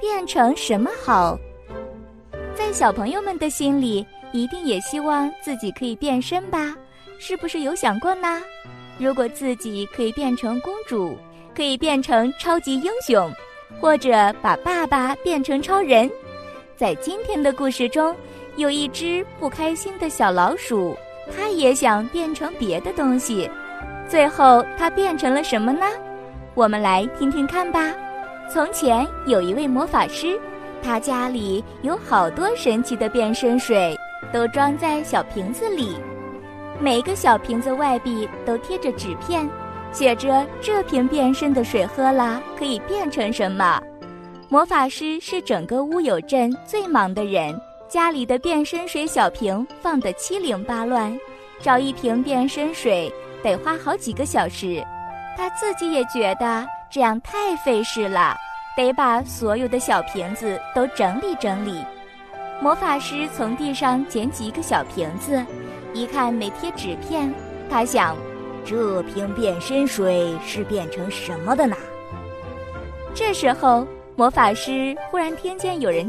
变成什么好？在小朋友们的心里，一定也希望自己可以变身吧？是不是有想过呢？如果自己可以变成公主，可以变成超级英雄，或者把爸爸变成超人，在今天的故事中，有一只不开心的小老鼠，它也想变成别的东西。最后，它变成了什么呢？我们来听听看吧。从前有一位魔法师，他家里有好多神奇的变身水，都装在小瓶子里。每个小瓶子外壁都贴着纸片，写着这瓶变身的水喝了可以变成什么。魔法师是整个乌有镇最忙的人，家里的变身水小瓶放得七零八乱，找一瓶变身水得花好几个小时。他自己也觉得这样太费事了，得把所有的小瓶子都整理整理。魔法师从地上捡起一个小瓶子，一看没贴纸片，他想，这瓶变身水是变成什么的呢？这时候，魔法师忽然听见有人